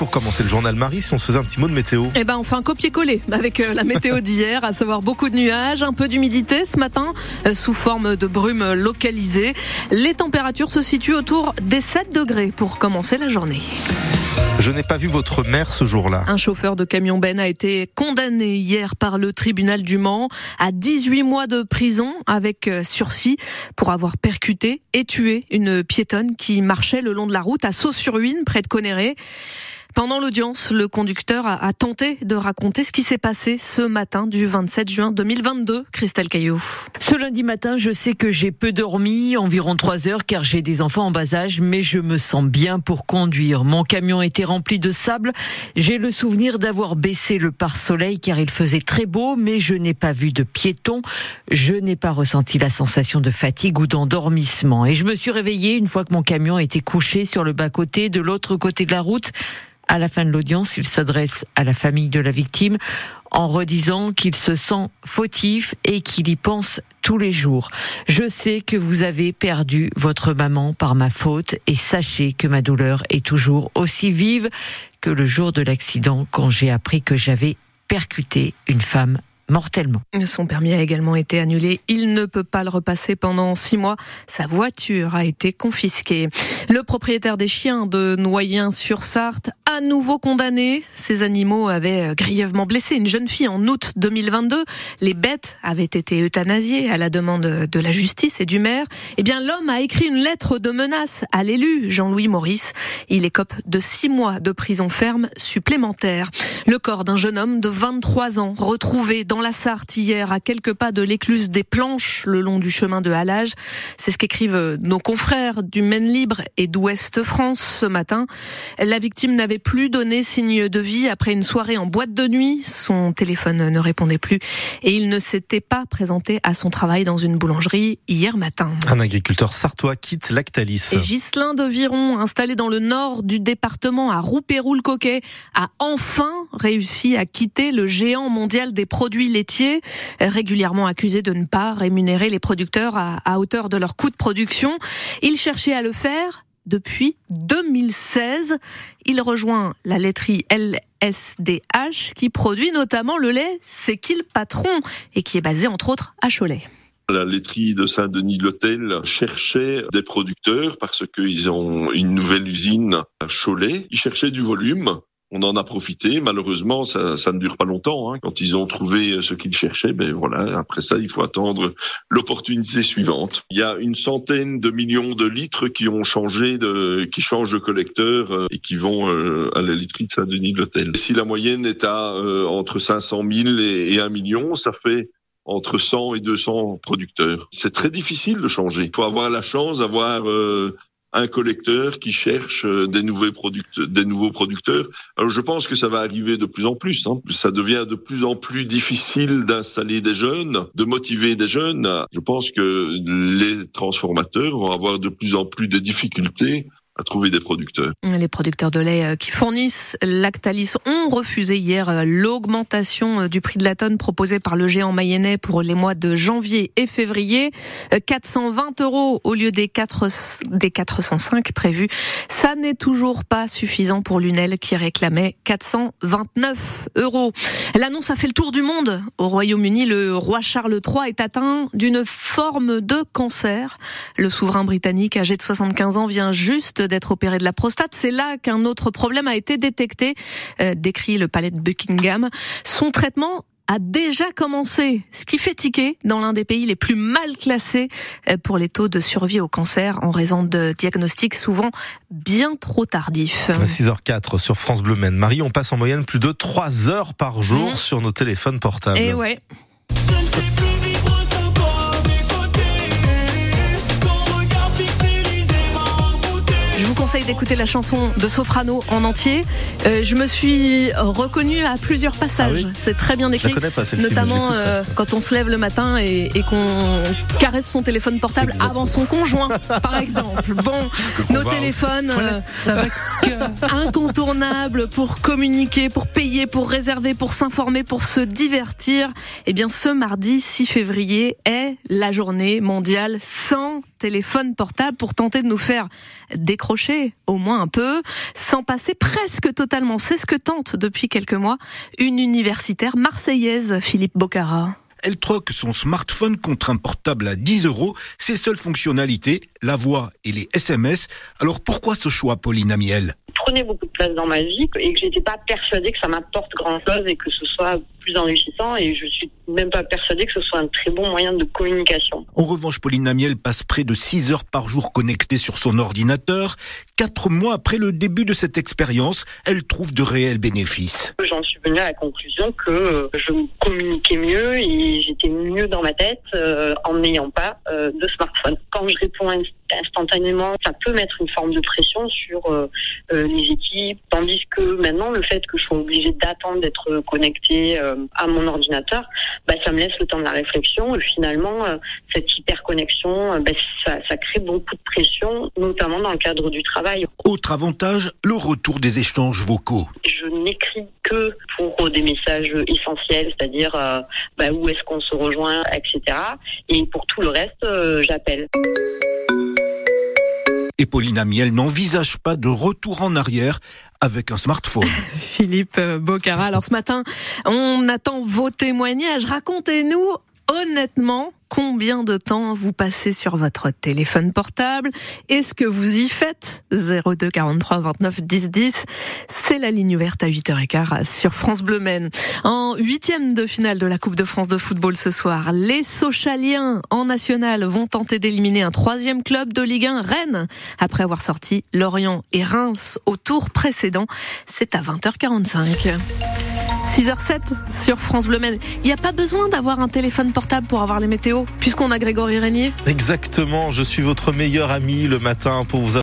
pour commencer le journal Marie si on se faisait un petit mot de météo Eh ben, on fait un copier-coller avec euh, la météo d'hier, à savoir beaucoup de nuages, un peu d'humidité ce matin, euh, sous forme de brume localisée. Les températures se situent autour des 7 degrés pour commencer la journée. Je n'ai pas vu votre mère ce jour-là. Un chauffeur de camion Ben a été condamné hier par le tribunal du Mans à 18 mois de prison avec euh, sursis pour avoir percuté et tué une piétonne qui marchait le long de la route à Saut-sur-Huine près de Conéré. Pendant l'audience, le conducteur a, tenté de raconter ce qui s'est passé ce matin du 27 juin 2022. Christelle Caillou. Ce lundi matin, je sais que j'ai peu dormi, environ trois heures, car j'ai des enfants en bas âge, mais je me sens bien pour conduire. Mon camion était rempli de sable. J'ai le souvenir d'avoir baissé le pare-soleil car il faisait très beau, mais je n'ai pas vu de piétons. Je n'ai pas ressenti la sensation de fatigue ou d'endormissement. Et je me suis réveillée une fois que mon camion était couché sur le bas-côté, de l'autre côté de la route. À la fin de l'audience, il s'adresse à la famille de la victime en redisant qu'il se sent fautif et qu'il y pense tous les jours. Je sais que vous avez perdu votre maman par ma faute et sachez que ma douleur est toujours aussi vive que le jour de l'accident quand j'ai appris que j'avais percuté une femme mortellement. Son permis a également été annulé. Il ne peut pas le repasser pendant six mois. Sa voiture a été confisquée. Le propriétaire des chiens de Noyen-sur-Sarthe, à nouveau condamné. Ces animaux avaient grièvement blessé une jeune fille en août 2022. Les bêtes avaient été euthanasiées à la demande de la justice et du maire. Eh bien, l'homme a écrit une lettre de menace à l'élu Jean-Louis Maurice. Il écope de six mois de prison ferme supplémentaire. Le corps d'un jeune homme de 23 ans retrouvé dans la Sarthe hier, à quelques pas de l'écluse des Planches, le long du chemin de Halage. C'est ce qu'écrivent nos confrères du Maine Libre et d'Ouest France ce matin. La victime n'avait plus donné signe de vie après une soirée en boîte de nuit. Son téléphone ne répondait plus et il ne s'était pas présenté à son travail dans une boulangerie hier matin. Un agriculteur sartois quitte Lactalis. Et Ghislain de Viron, installé dans le nord du département à Roupéroul-Coquet, a enfin réussi à quitter le géant mondial des produits laitiers, régulièrement accusé de ne pas rémunérer les producteurs à, hauteur de leur coût de production. Il cherchait à le faire depuis 2016. Il rejoint la laiterie LSDH qui produit notamment le lait C'est qu'il patron et qui est basé entre autres à Cholet. La laiterie de Saint-Denis-l'Hôtel cherchait des producteurs parce qu'ils ont une nouvelle usine à Cholet. Ils cherchaient du volume on en a profité. Malheureusement, ça, ça ne dure pas longtemps. Hein. Quand ils ont trouvé ce qu'ils cherchaient, ben voilà. Après ça, il faut attendre l'opportunité suivante. Il y a une centaine de millions de litres qui ont changé de, qui changent de collecteur euh, et qui vont euh, à la literie de Saint-Denis de l'Hôtel. Si la moyenne est à euh, entre 500 000 et, et 1 million, ça fait entre 100 et 200 producteurs. C'est très difficile de changer. Il faut avoir la chance d'avoir un collecteur qui cherche euh, des nouveaux producteurs. Alors je pense que ça va arriver de plus en plus. Hein. Ça devient de plus en plus difficile d'installer des jeunes, de motiver des jeunes. Je pense que les transformateurs vont avoir de plus en plus de difficultés trouver des producteurs. Les producteurs de lait euh, qui fournissent Lactalis ont refusé hier euh, l'augmentation euh, du prix de la tonne proposée par le géant mayennais pour les mois de janvier et février. 420 euros au lieu des, 4, des 405 prévus. Ça n'est toujours pas suffisant pour Lunel qui réclamait 429 euros. L'annonce a fait le tour du monde. Au Royaume-Uni, le roi Charles III est atteint d'une forme de cancer. Le souverain britannique âgé de 75 ans vient juste d'être opéré de la prostate. C'est là qu'un autre problème a été détecté, euh, décrit le palais de Buckingham. Son traitement a déjà commencé, ce qui fait tiquer dans l'un des pays les plus mal classés euh, pour les taux de survie au cancer en raison de diagnostics souvent bien trop tardifs. 6h04 sur France Bleu Maine. Marie, on passe en moyenne plus de 3 heures par jour mmh. sur nos téléphones portables. Et ouais. Conseille d'écouter la chanson de Soprano en entier. Euh, je me suis reconnue à plusieurs passages. Ah c'est très bien écrit, notamment euh, quand on se lève le matin et, qu'on caresse son téléphone portable avant son conjoint, par exemple. Bon, nos téléphones euh, incontournables pour communiquer, pour payer, pour réserver, pour s'informer, pour se divertir. Eh bien, ce mardi 6 février est la journée mondiale sans téléphone portable pour tenter de nous faire décrocher au moins un peu, sans passer presque totalement. C'est ce que tente depuis quelques mois une universitaire marseillaise, Philippe Bocara. Elle troque son smartphone contre un portable à 10 euros, ses seules fonctionnalités, la voix et les SMS. Alors pourquoi ce choix, Pauline Amiel? Prenait beaucoup de place dans ma vie et que j'étais pas persuadée que ça m'apporte grand chose et que ce soit plus enrichissant et je suis même pas persuadée que ce soit un très bon moyen de communication. En revanche, Pauline Amiel passe près de 6 heures par jour connectée sur son ordinateur. Quatre mois après le début de cette expérience, elle trouve de réels bénéfices. J'en suis venue à la conclusion que je communiquais mieux et j'étais mieux dans ma tête euh, en n'ayant pas euh, de smartphone. Quand je réponds instantanément, ça peut mettre une forme de pression sur euh, les équipes, tandis que maintenant, le fait que je sois obligée d'attendre d'être connectée à mon ordinateur, bah, ça me laisse le temps de la réflexion et finalement, cette hyperconnexion, bah, ça, ça crée beaucoup de pression, notamment dans le cadre du travail. Autre avantage, le retour des échanges vocaux. Je n'écris que pour des messages essentiels, c'est-à-dire bah, où est-ce qu'on se rejoint, etc. Et pour tout le reste, j'appelle. Et Pauline Amiel n'envisage pas de retour en arrière avec un smartphone. Philippe Bocara. Alors ce matin, on attend vos témoignages. Racontez-nous honnêtement combien de temps vous passez sur votre téléphone portable? Est-ce que vous y faites? 02 43 29 10 10 C'est la ligne ouverte à 8h15 sur France Bleu Maine. En huitième de finale de la Coupe de France de football ce soir, les Sochaliens en national vont tenter d'éliminer un troisième club de Ligue 1, Rennes, après avoir sorti Lorient et Reims au tour précédent. C'est à 20h45. 6h07 sur France Bleu Maine. Il n'y a pas besoin d'avoir un téléphone portable pour avoir les météos, puisqu'on a Grégory Régnier. Exactement, je suis votre meilleur ami le matin pour vous